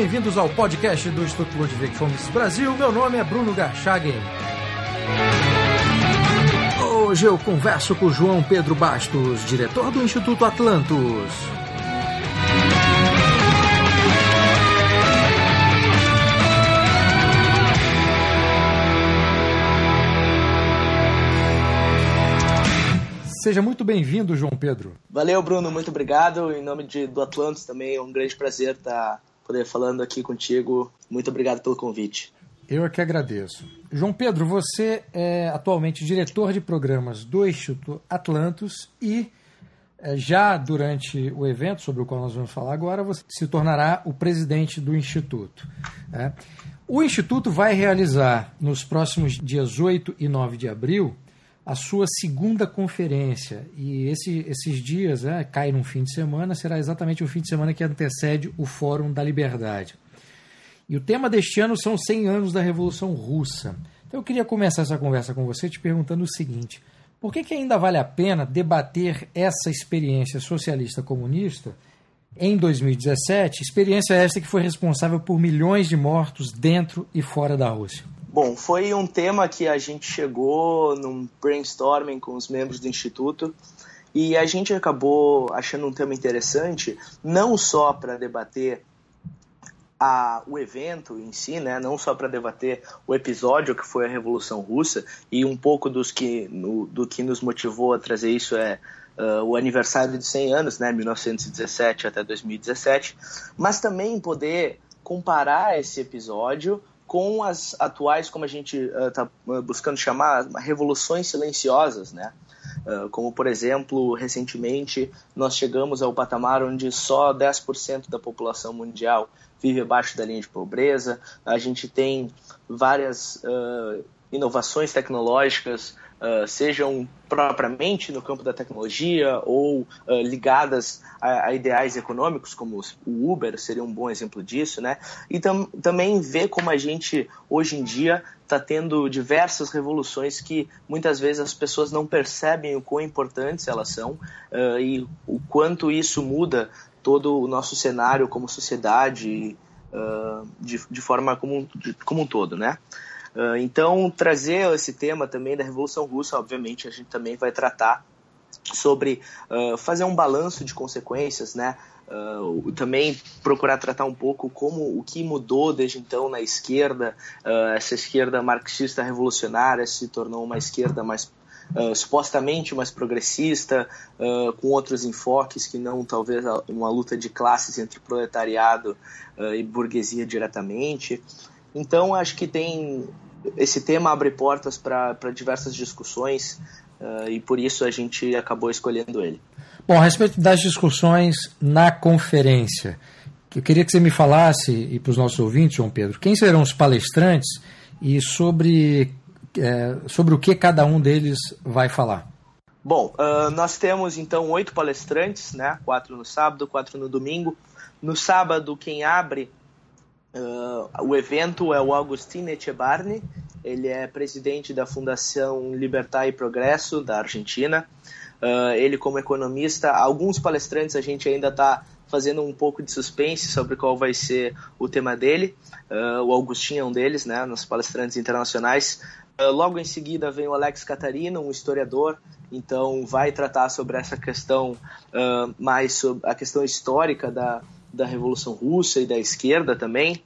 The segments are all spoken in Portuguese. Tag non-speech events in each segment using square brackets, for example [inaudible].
bem-vindos ao podcast do Instituto Ludwig Fomes Brasil. Meu nome é Bruno Garchagen. Hoje eu converso com João Pedro Bastos, diretor do Instituto Atlantos. Seja muito bem-vindo, João Pedro. Valeu, Bruno, muito obrigado. Em nome de, do Atlantis também é um grande prazer estar poder falando aqui contigo. Muito obrigado pelo convite. Eu é que agradeço. João Pedro, você é atualmente diretor de programas do Instituto Atlantos e é, já durante o evento sobre o qual nós vamos falar agora, você se tornará o presidente do Instituto. É. O Instituto vai realizar nos próximos dias 8 e 9 de abril a sua segunda conferência. E esse, esses dias, né, cai num fim de semana, será exatamente o fim de semana que antecede o Fórum da Liberdade. E o tema deste ano são 100 anos da Revolução Russa. Então eu queria começar essa conversa com você te perguntando o seguinte: por que, que ainda vale a pena debater essa experiência socialista comunista em 2017, experiência esta que foi responsável por milhões de mortos dentro e fora da Rússia? Bom, foi um tema que a gente chegou num brainstorming com os membros do Instituto e a gente acabou achando um tema interessante, não só para debater a, o evento em si, né, não só para debater o episódio que foi a Revolução Russa e um pouco dos que, no, do que nos motivou a trazer isso é uh, o aniversário de 100 anos, né, 1917 até 2017, mas também poder comparar esse episódio com as atuais, como a gente está uh, uh, buscando chamar, revoluções silenciosas, né? Uh, como, por exemplo, recentemente nós chegamos ao patamar onde só 10% da população mundial vive abaixo da linha de pobreza. A gente tem várias uh, inovações tecnológicas uh, sejam propriamente no campo da tecnologia ou uh, ligadas a, a, ideais econômicos, como o Uber seria um bom exemplo disso, né? E tam, também ver como a gente hoje em dia está tendo diversas revoluções que muitas vezes as pessoas não percebem o quão importantes elas são uh, e o quanto isso muda todo o nosso cenário como sociedade de, de forma como, de, como um todo, né? Uh, então, trazer esse tema também da Revolução Russa, obviamente, a gente também vai tratar sobre uh, fazer um balanço de consequências, né? Uh, também procurar tratar um pouco como o que mudou desde então na esquerda, essa esquerda marxista revolucionária se tornou uma esquerda mais Uh, supostamente mais progressista, uh, com outros enfoques que não talvez uma luta de classes entre proletariado uh, e burguesia diretamente. Então, acho que tem esse tema abre portas para diversas discussões uh, e por isso a gente acabou escolhendo ele. Bom, a respeito das discussões na conferência, eu queria que você me falasse, e para os nossos ouvintes, João Pedro, quem serão os palestrantes e sobre, é, sobre o que cada um deles vai falar. Bom, uh, nós temos então oito palestrantes, né? quatro no sábado, quatro no domingo. No sábado, quem abre Uh, o evento é o Agustín Echebarne, ele é presidente da Fundação Libertar e Progresso da Argentina. Uh, ele, como economista, alguns palestrantes a gente ainda está fazendo um pouco de suspense sobre qual vai ser o tema dele. Uh, o Agustin é um deles, né, nos palestrantes internacionais. logo em seguida vem o Alex Catarino, um historiador, então vai tratar sobre essa questão mais sobre a questão histórica da, da Revolução Russa e da esquerda também.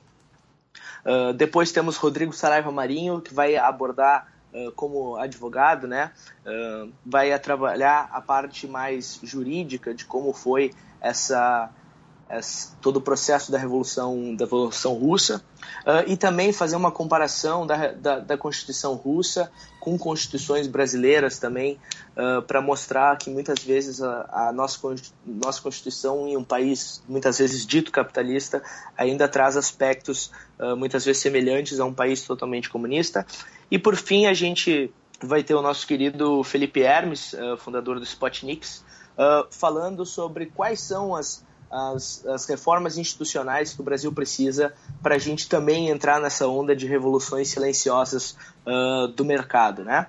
Uh, depois temos Rodrigo Saraiva Marinho, que vai abordar uh, como advogado, né? Uh, vai trabalhar a parte mais jurídica de como foi essa, essa todo o processo da Revolução, da Revolução Russa. e também fazer uma comparação da, da, da Constituição Russa com constituições brasileiras também, uh, para mostrar que muitas vezes a, a, nossa, nossa Constituição, em um país muitas vezes dito capitalista, ainda traz aspectos uh, muitas vezes semelhantes a um país totalmente comunista. E por fim, a gente vai ter o nosso querido Felipe Hermes, uh, fundador do Spotniks, falando sobre quais são as as, as, reformas institucionais que o Brasil precisa para a gente também entrar nessa onda de revoluções silenciosas uh, do mercado, né?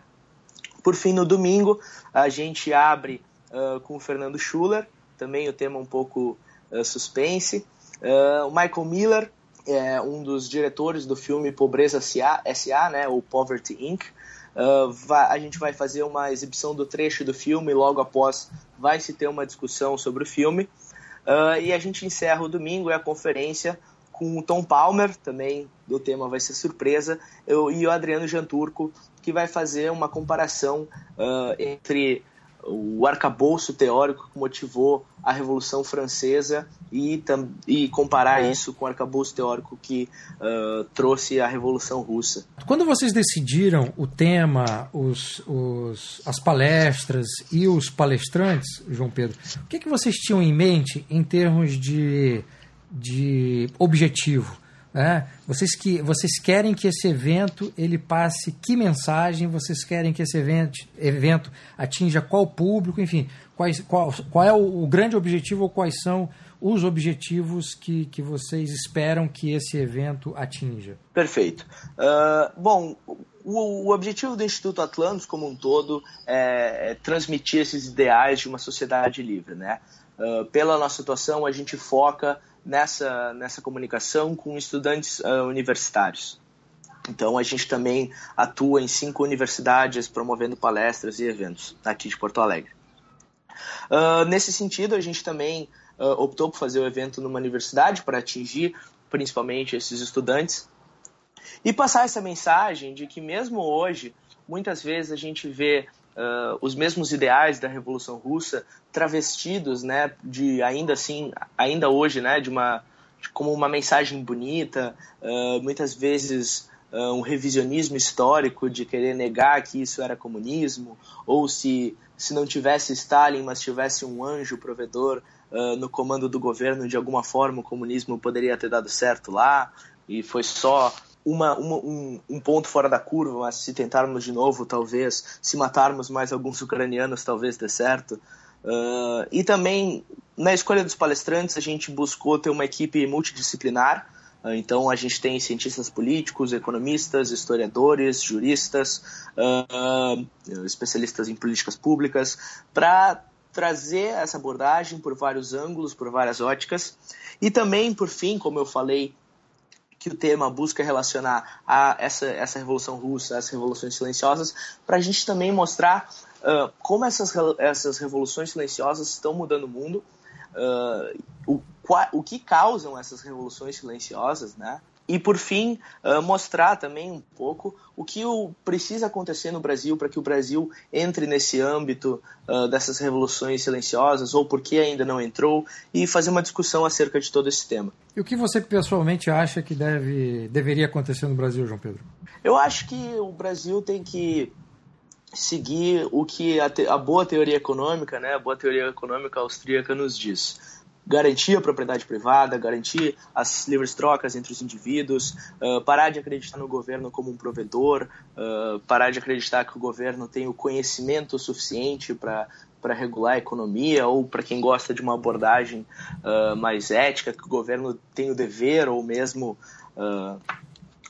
Por fim, no domingo, a gente abre uh, com o Fernando Schuller, também o tema um pouco uh, suspense. o Michael Miller, é um dos diretores do filme Pobreza S.A., né, ou Poverty Inc., Uh, vai, a gente vai fazer uma exibição do trecho do filme, logo após vai se ter uma discussão sobre o filme. Uh, e a gente encerra o domingo e a conferência com o Tom Palmer, também do tema vai ser surpresa, eu, e o Adriano Janturco, que vai fazer uma comparação uh, entre o arcabouço teórico que motivou a Revolução Francesa e, e comparar é. isso com o arcabouço teórico que uh, trouxe a Revolução Russa. Quando vocês decidiram o tema, os, os, as palestras e os palestrantes, João Pedro, o que, que vocês tinham em mente em termos de, de objetivo? É, vocês, que, vocês querem que esse evento ele passe que mensagem? Vocês querem que esse evento, evento atinja qual público? Enfim, quais, qual, qual é o, o grande objetivo ou quais são os objetivos que, que vocês esperam que esse evento atinja? Perfeito. Uh, bom, o, o, objetivo do Instituto Atlantis como um todo é, é transmitir esses ideais de uma sociedade livre. Né? Uh, pela nossa situação, a gente foca nessa, nessa comunicação com estudantes uh, universitários. Então, a gente também atua em cinco universidades promovendo palestras e eventos aqui de Porto Alegre. Uh, nesse sentido, a gente também uh, optou por fazer o evento numa universidade para atingir principalmente esses estudantes e passar essa mensagem de que, mesmo hoje, muitas vezes a gente vê uh, os mesmos ideais da Revolução Russa travestidos, né, de ainda assim, ainda hoje, né, de uma de como uma mensagem bonita, uh, muitas vezes uh, um revisionismo histórico de querer negar que isso era comunismo, ou se se não tivesse Stalin, mas tivesse um anjo provedor no comando do governo, de alguma forma o comunismo poderia ter dado certo lá, e foi só uma, uma, um, um, ponto fora da curva, mas se tentarmos de novo, talvez, se matarmos mais alguns ucranianos, talvez dê certo. Uh, e também, na escolha dos palestrantes, a gente buscou ter uma equipe multidisciplinar. Uh, então, a gente tem cientistas políticos, economistas, historiadores, juristas, uh, especialistas em políticas públicas, para trazer essa abordagem por vários ângulos, por várias óticas. E também, por fim, como eu falei que o tema busca relacionar a essa, essa revolução russa, as revoluções silenciosas, para a gente também mostrar uh, como essas, essas revoluções silenciosas estão mudando o mundo, uh, o, o que causam essas revoluções silenciosas, né? E, por fim, uh, mostrar também um pouco o que o, precisa acontecer no Brasil para que o Brasil entre nesse âmbito uh, dessas revoluções silenciosas, ou por que ainda não entrou, e fazer uma discussão acerca de todo esse tema. E o que você pessoalmente acha que deve, deveria acontecer no Brasil, João Pedro? Eu acho que o Brasil tem que seguir o que a, te, a boa teoria econômica, né, a boa teoria econômica austríaca nos diz garantir a propriedade privada, garantir as livres trocas entre os indivíduos, uh, parar de acreditar no governo como um provedor, uh, parar de acreditar que o governo tem o conhecimento suficiente para para regular a economia ou para quem gosta de uma abordagem uh, mais ética, que o governo tem o dever ou mesmo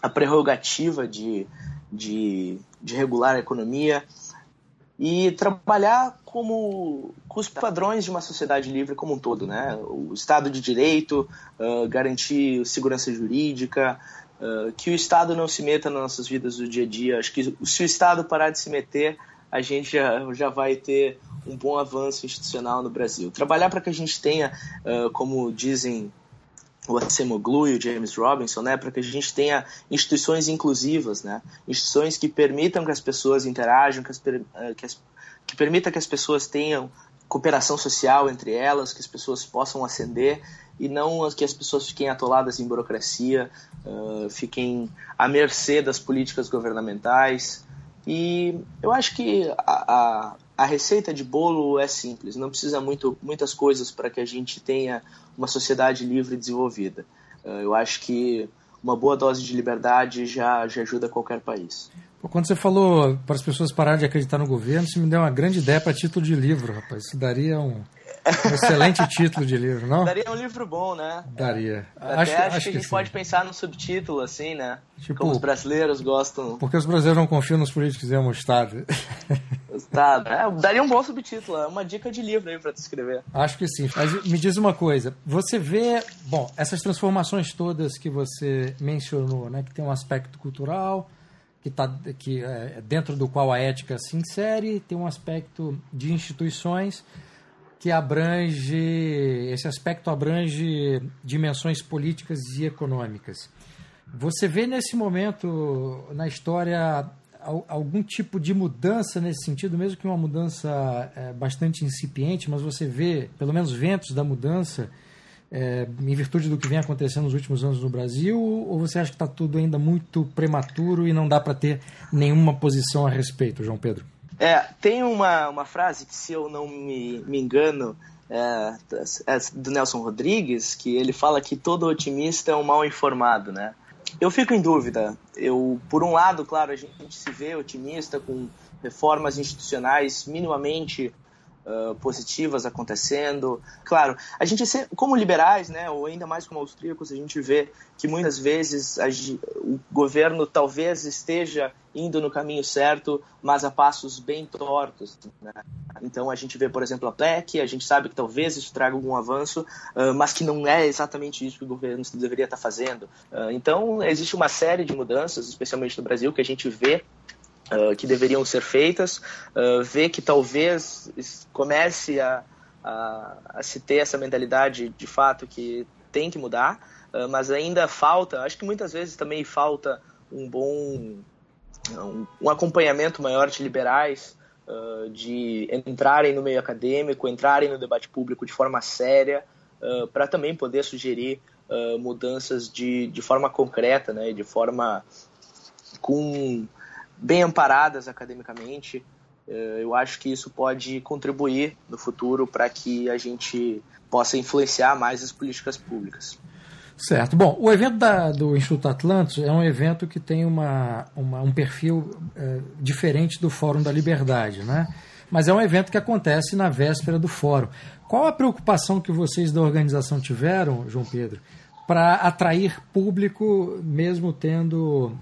a prerrogativa de, de, de regular a economia e trabalhar como com os padrões de uma sociedade livre como um todo, né? O Estado de Direito, uh, garantir segurança jurídica, uh, que o Estado não se meta nas nossas vidas do dia a dia. Acho que se o Estado parar de se meter, a gente já, já vai ter um bom avanço institucional no Brasil. Trabalhar para que a gente tenha, uh, como dizem o Acemoglu e o James Robinson, né, para que a gente tenha instituições inclusivas, né, instituições que permitam que as pessoas interajam, que, as, eh, que, as, que permita que as pessoas tenham cooperação social entre elas, que as pessoas possam ascender e não que as pessoas fiquem atoladas em burocracia, uh, fiquem à mercê das políticas governamentais. E eu acho que a, a, a receita de bolo é simples, não precisa muito, muitas coisas para que a gente tenha uma sociedade livre e desenvolvida. Eh, eu acho que uma boa dose de liberdade já, já ajuda qualquer país. Quando você falou para as pessoas pararem de acreditar no governo, você me deu uma grande ideia para título de livro, rapaz. Isso daria um, um excelente [laughs] título de livro, não? Daria um livro bom, né? Daria. Até acho, acho, acho que, a gente pode pensar no subtítulo, assim, né? Tipo, Como os brasileiros gostam. Porque os brasileiros não confiam nos políticos e no Estado. [laughs] Tá, né? daria um bom subtítulo, é uma dica de livro aí para te escrever. Acho que sim. Mas me diz uma coisa, você vê, bom, essas transformações todas que você mencionou, né, que tem um aspecto cultural, que tá que é, dentro do qual a ética se insere, tem um aspecto de instituições que abrange esse aspecto abrange dimensões políticas e econômicas. Você vê nesse momento na história algum tipo de mudança nesse sentido, mesmo que uma mudança é, bastante incipiente, mas você vê pelo menos ventos da mudança é, em virtude do que vem acontecendo nos últimos anos no Brasil, ou você acha que está tudo ainda muito prematuro e não dá para ter nenhuma posição a respeito, João Pedro? É, tem uma, uma frase que, se eu não me, me engano, é, é do Nelson Rodrigues, que ele fala que todo otimista é um mal informado, né? Eu fico em dúvida. Eu, por um lado, claro, a gente se vê otimista com reformas institucionais minimamente uh, positivas acontecendo. Claro, a gente, como liberais, né, ou ainda mais como austríacos, a gente vê que muitas vezes a, o governo talvez esteja indo no caminho certo, mas a passos bem tortos. Né? Então a gente vê, por exemplo, a PLEC, a gente sabe que talvez isso traga algum avanço, mas que não é exatamente isso que o governo deveria estar fazendo. Então existe uma série de mudanças, especialmente no Brasil, que a gente vê Uh, que deveriam ser feitas, uh, ver que talvez comece a, a, a, se ter essa mentalidade de fato que tem que mudar, uh, mas ainda falta, acho que muitas vezes também falta um bom um, um acompanhamento maior de liberais, de entrarem no meio acadêmico, entrarem no debate público de forma séria, para também poder sugerir mudanças de, de forma concreta, né, de forma com bem amparadas academicamente. Eh, eu acho que isso pode contribuir no futuro para que a gente possa influenciar mais as políticas públicas. Certo. Bom, o evento da, do Instituto Atlantis é um evento que tem uma, uma um perfil é, diferente do Fórum da Liberdade, né? Mas é um evento que acontece na véspera do fórum. Qual a preocupação que vocês da organização tiveram, João Pedro, para atrair público, mesmo tendo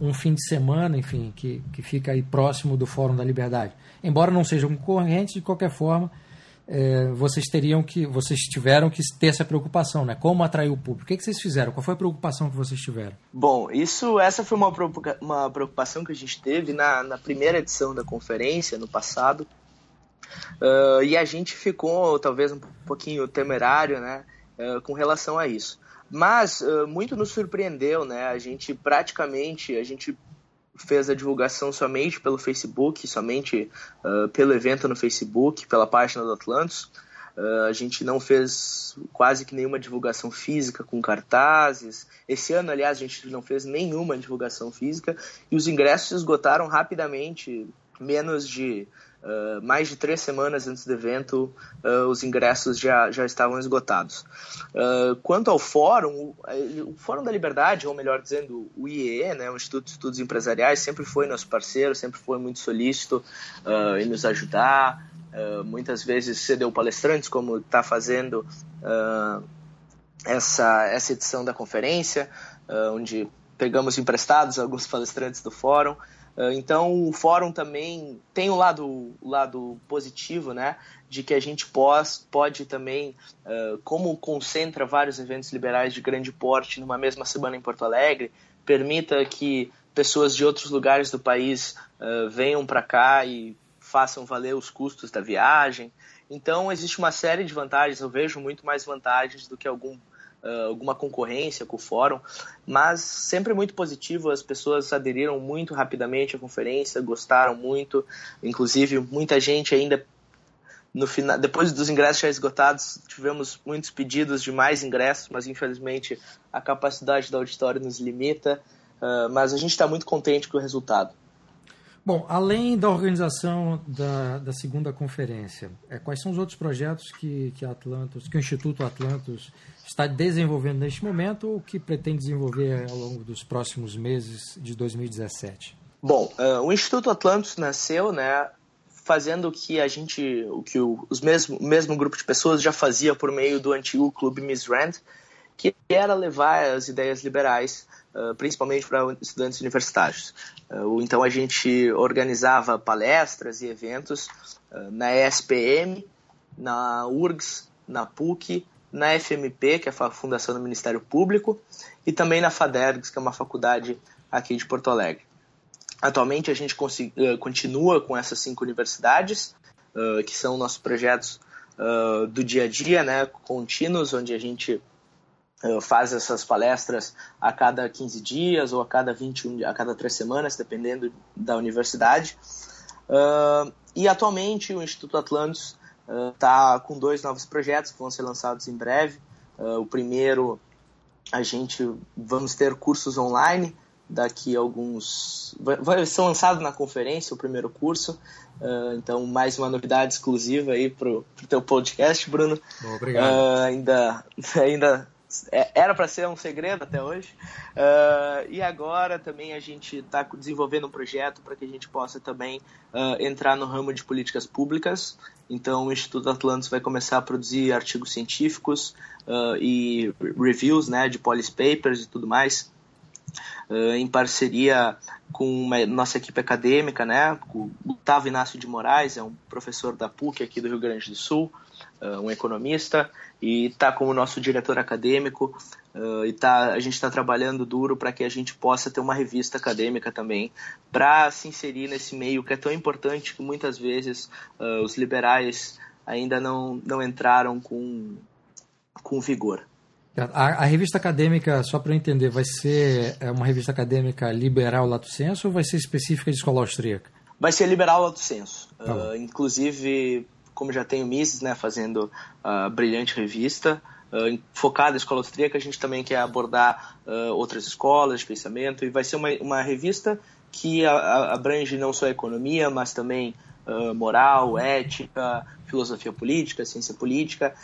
um fim de semana, enfim, que, que fica aí próximo do Fórum da Liberdade. Embora não sejam concorrentes, de qualquer forma, é, vocês teriam que, vocês tiveram que ter essa preocupação, né? Como atrair o público? O que, que vocês fizeram? Qual foi a preocupação que vocês tiveram? Bom, isso, essa foi uma, uma preocupação que a gente teve na, na primeira edição da conferência, no passado, uh, e a gente ficou talvez um pouquinho temerário, né, uh, com relação a isso. Mas uh, muito nos surpreendeu, né? A gente praticamente, a gente fez a divulgação somente pelo Facebook, somente uh, pelo evento no Facebook, pela página do Atlantis. Uh, a gente não fez quase que nenhuma divulgação física com cartazes. Esse ano, aliás, a gente não fez nenhuma divulgação física e os ingressos esgotaram rapidamente, menos de Uh, mais de três semanas antes do evento, uh, os ingressos já, já estavam esgotados. Uh, quanto ao fórum, o, o, Fórum da Liberdade, ou melhor dizendo, o IEE, né, o Instituto de Estudos Empresariais, sempre foi nosso parceiro, sempre foi muito solícito em nos ajudar. muitas vezes cedeu palestrantes, como está fazendo essa, essa edição da conferência, onde pegamos emprestados alguns palestrantes do fórum. Ah, então o fórum também tem o lado, lado positivo, né? De que a gente pós, pode também, uh, como concentra vários eventos liberais de grande porte numa mesma semana em Porto Alegre, permita que pessoas de outros lugares do país uh, venham para cá e façam valer os custos da viagem. Então existe uma série de vantagens, eu vejo muito mais vantagens do que algum uh, alguma concorrência com o fórum, mas sempre muito positivo, as pessoas aderiram muito rapidamente à conferência, gostaram muito, inclusive muita gente ainda no final, depois dos ingressos já esgotados, tivemos muitos pedidos de mais ingressos, mas infelizmente a capacidade do auditório nos limita, uh, mas a gente está muito contente com o resultado. Bom, além da organização da, da segunda conferência, é, quais são os outros projetos que, que, Atlantos, que o Instituto Atlantos está desenvolvendo neste momento ou que pretende desenvolver ao longo dos próximos meses de 2017? Bom, uh, o Instituto Atlantos nasceu, né, fazendo o que a gente, o que o, os mesmo, mesmo grupo de pessoas já fazia por meio do antigo Clube Miss Rand, que era levar as ideias liberais, uh, principalmente para estudantes universitários. Uh, então a gente organizava palestras e eventos uh, na ESPM, na URGS, na PUC, na FMP, que é a Fundação do Ministério Público, e também na FADERGS, que é uma faculdade aqui de Porto Alegre. Atualmente a gente continua com essas cinco universidades, que são nossos projetos do dia a dia, né, contínuos, onde a gente faz essas palestras a cada 15 dias ou a cada 21 a cada três semanas, dependendo da universidade. Uh, e atualmente o Instituto Atlantis está uh, com dois novos projetos que vão ser lançados em breve. Uh, o primeiro, a gente vamos ter cursos online daqui a alguns vai, vai ser lançado na conferência o primeiro curso então mais uma novidade exclusiva aí pro, pro teu podcast Bruno Bom, obrigado ainda [laughs] ainda era para ser um segredo até hoje. Uh, e agora também a gente está desenvolvendo um projeto para que a gente possa também uh, entrar no ramo de políticas públicas. Então o Instituto Atlantis vai começar a produzir artigos científicos uh, e reviews né, de policy papers e tudo mais. em parceria com uma, nossa equipe acadêmica, né? O Gustavo Inácio de Moraes é um professor da PUC aqui do Rio Grande do Sul, uh, um economista, e está como nosso diretor acadêmico. Uh, e tá, a gente está trabalhando duro para que a gente possa ter uma revista acadêmica também, para se inserir nesse meio que é tão importante que muitas vezes uh, os liberais ainda não, não entraram com, com vigor. A, a, revista acadêmica, só para eu entender, vai ser é, uma revista acadêmica liberal lato senso ou vai ser específica de escola austríaca? Vai ser liberal lato senso. Tá uh, inclusive, como já tem o Mises né, fazendo a brilhante revista, uh, focada em escola austríaca, a gente também quer abordar uh, outras escolas de pensamento e vai ser uma, uma revista que a, a, abrange não só a economia, mas também uh, moral, ética, filosofia política, ciência política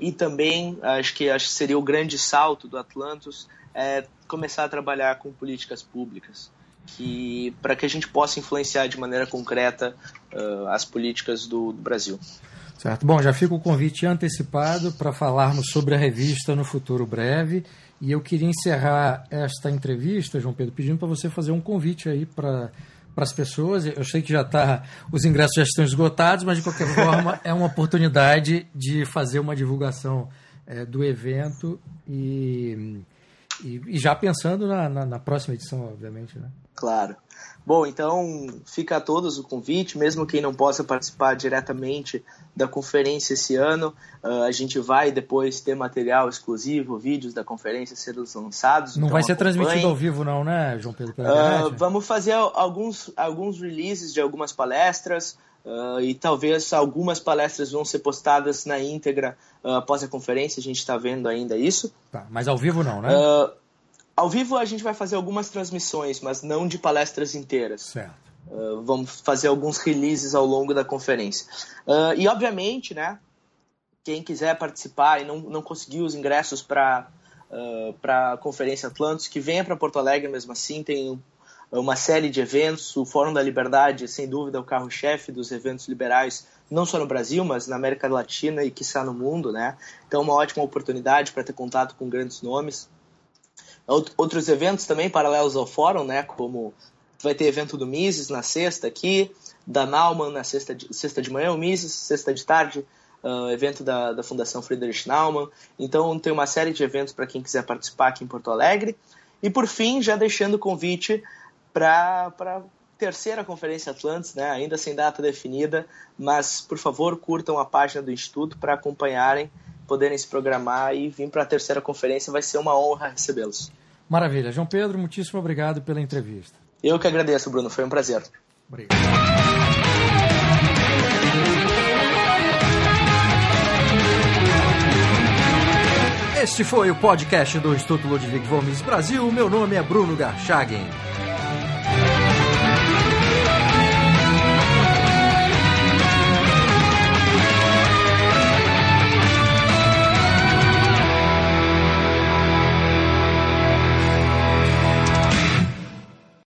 e também acho que, acho que seria o grande salto do Atlantis é começar a trabalhar com políticas públicas que para que a gente possa influenciar de maneira concreta uh, as políticas do, do, Brasil. Certo. Bom, já fica o convite antecipado para falarmos sobre a revista no futuro breve. E eu queria encerrar esta entrevista, João Pedro, pedindo para você fazer um convite aí para para as pessoas. Eu sei que já tá, os ingressos já estão esgotados, mas de qualquer [laughs] forma é uma oportunidade de fazer uma divulgação é, do evento e, e, e já pensando na, na, na, próxima edição, obviamente, né? Claro. Bom, então fica a todos o convite, mesmo quem não possa participar diretamente da conferência esse ano, uh, a gente vai depois ter material exclusivo, vídeos da conferência serão lançados. Não então vai ser acompanhe. transmitido ao vivo, não, né, João Pedro? Uh, vamos fazer alguns, alguns releases de algumas palestras. Uh, e talvez algumas palestras vão ser postadas na íntegra após a conferência, a gente está vendo ainda isso. Tá, mas ao vivo não, né? Ao vivo a gente vai fazer algumas transmissões, mas não de palestras inteiras. Certo. Uh, vamos fazer alguns releases ao longo da conferência. Uh, e obviamente, né, quem quiser participar e não, não conseguiu os ingressos para uh, a Conferência Atlantis, que venha para Porto Alegre mesmo assim, tem uma série de eventos. O Fórum da Liberdade, sem dúvida, é o carro-chefe dos eventos liberais, não só no Brasil, mas na América Latina e, quiçá, no mundo. Né? Então, é uma ótima oportunidade para ter contato com grandes nomes. Outros eventos também paralelos ao fórum, né? Como vai ter evento do Mises na sexta aqui, da Naumann na sexta de, sexta de manhã, o Mises, sexta de tarde, uh, evento da, da Fundação Friedrich Naumann. Então tem uma série de eventos para quem quiser participar aqui em Porto Alegre. E por fim, já deixando o convite para a terceira Conferência Atlantis, né? ainda sem data definida, mas por favor curtam a página do Instituto para acompanharem, poderem se programar e vir para a terceira conferência. Vai ser uma honra recebê-los. Maravilha. João Pedro, muitíssimo obrigado pela entrevista. Eu que agradeço, Bruno. Foi um prazer. Obrigado. Este foi o podcast do Instituto Ludwig Gomes Brasil. Meu nome é Bruno Garchagen.